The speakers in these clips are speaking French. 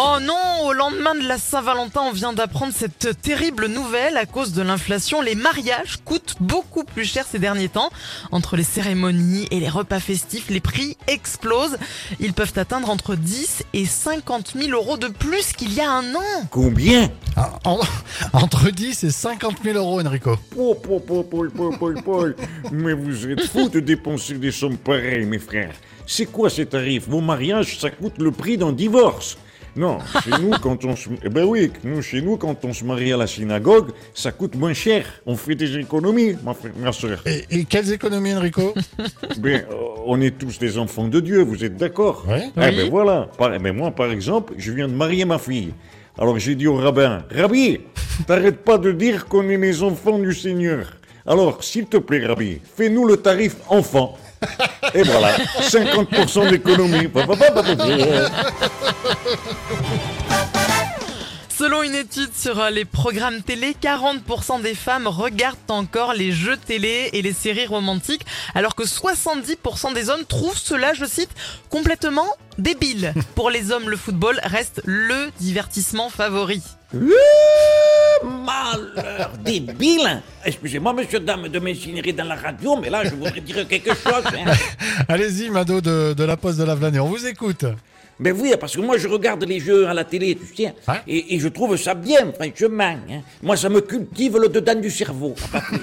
Oh non, au lendemain de la Saint-Valentin, on vient d'apprendre cette terrible nouvelle. À cause de l'inflation, les mariages coûtent beaucoup plus cher ces derniers temps. Entre les cérémonies et les repas festifs, les prix explosent. Ils peuvent atteindre entre 10 et 50 000 euros de plus qu'il y a un an. Combien? Ah, en- entre 10 et 50 000 euros, Enrico. Paul, Paul, Paul, Paul, Paul, Paul, Paul. Mais vous êtes fous de dépenser des sommes pareilles, mes frères. C'est quoi ces tarifs? Vos mariages, ça coûte le prix d'un divorce. Non, chez nous, quand on se... Eh ben oui, nous, chez nous, quand on se marie à la synagogue, ça coûte moins cher. On fait des économies, ma, frère- ma soeur. Et, et quelles économies, Enrico? Ben, euh, on est tous des enfants de Dieu, vous êtes d'accord? Oui. Eh Oui. ben voilà. Par- eh ben moi, par exemple, je viens de marier ma fille. Alors j'ai dit au rabbin, Rabbi, t'arrêtes pas de dire qu'on est les enfants du Seigneur. Alors, s'il te plaît, Rabbi, fais-nous le tarif enfant. Et voilà, 50% d'économie. Selon une étude sur les programmes télé, 40% des femmes regardent encore les jeux télé et les séries romantiques, alors que 70% des hommes trouvent cela, je cite, complètement débile. Pour les hommes, le football reste le divertissement favori. Malheur débile Excusez-moi, monsieur, dame, de m'insinuer dans la radio, mais là, je voudrais dire quelque chose. hein. Allez-y, Mado de, de la Poste de la Vlanée, on vous écoute. Mais oui, parce que moi, je regarde les jeux à la télé, tu sais, Ouais. et, et je trouve ça bien, franchement. hein. Moi, ça me cultive le dedans du cerveau.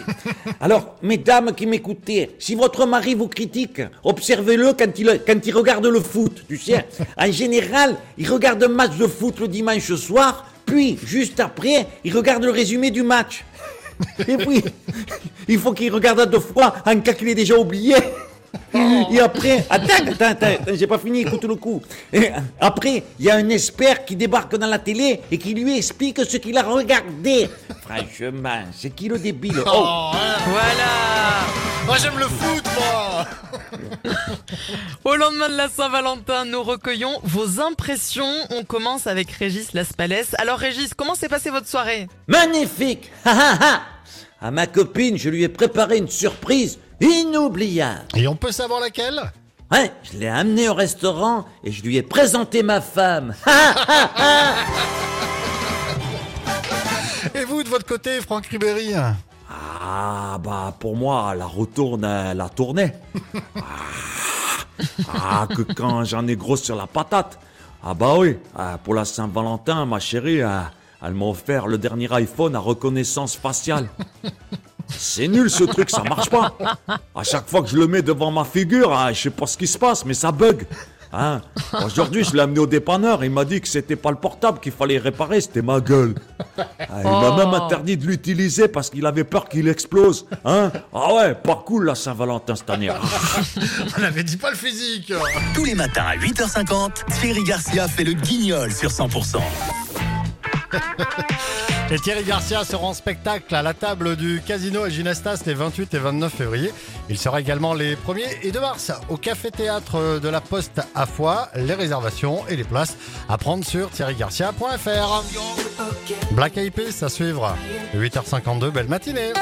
Alors, mesdames qui m'écoutez, si votre mari vous critique, observez-le quand il, quand il regarde le foot, tu sais. En général, il regarde un match de foot le dimanche soir, puis, juste après, il regarde le résumé du match. Et puis, il faut qu'il regarde à deux fois en cas qu'il ait déjà oublié. Et après, attends, attends, attends, attends, j'ai pas fini, écoute le coup. Et après, il y a un expert qui débarque dans la télé et qui lui explique ce qu'il a regardé. Franchement, c'est qui le débile? Oh, Voilà Moi, j'aime le foot, moi Au lendemain de la Saint-Valentin, nous recueillons vos impressions. On commence avec Régis Laspalès. Alors Régis, comment s'est passée votre soirée? Magnifique Ha, ha, ha. À ma copine, je lui ai préparé une surprise inoubliable. Et on peut savoir laquelle? Ouais, je l'ai amené au restaurant et je lui ai présenté ma femme. Ha, ha, ha. Et vous, de votre côté, Franck Ribéry? Ah, bah, pour moi, la retourne, euh, la tournée. ah, ah, que quand j'en ai gros sur la patate. Ah, bah oui, ah, pour la Saint-Valentin, ma chérie, ah, elle m'a offert le dernier iPhone à reconnaissance faciale. C'est nul ce truc, ça marche pas. À chaque fois que je le mets devant ma figure, je sais pas ce qui se passe, mais ça bug. Hein? Aujourd'hui, je l'ai amené au dépanneur, il m'a dit que c'était pas le portable qu'il fallait réparer, c'était ma gueule. Ah, il m'a Oh. même interdit de l'utiliser parce qu'il avait peur qu'il explose. Hein? Ah ouais, pas cool la Saint-Valentin cette année. Ah. On n'avait dit pas le physique Tous les matins à 8h50, Thierry Garcia fait le guignol sur 100%. Et Thierry Garcia sera en spectacle à la table du Casino à Ginestas les 28 et 29 février. Il sera également les 1er et 2 mars au Café Théâtre de la Poste à Foix. Les réservations et les places à prendre sur thierrygarcia.fr. Black Peas à suivre. 8h52, belle matinée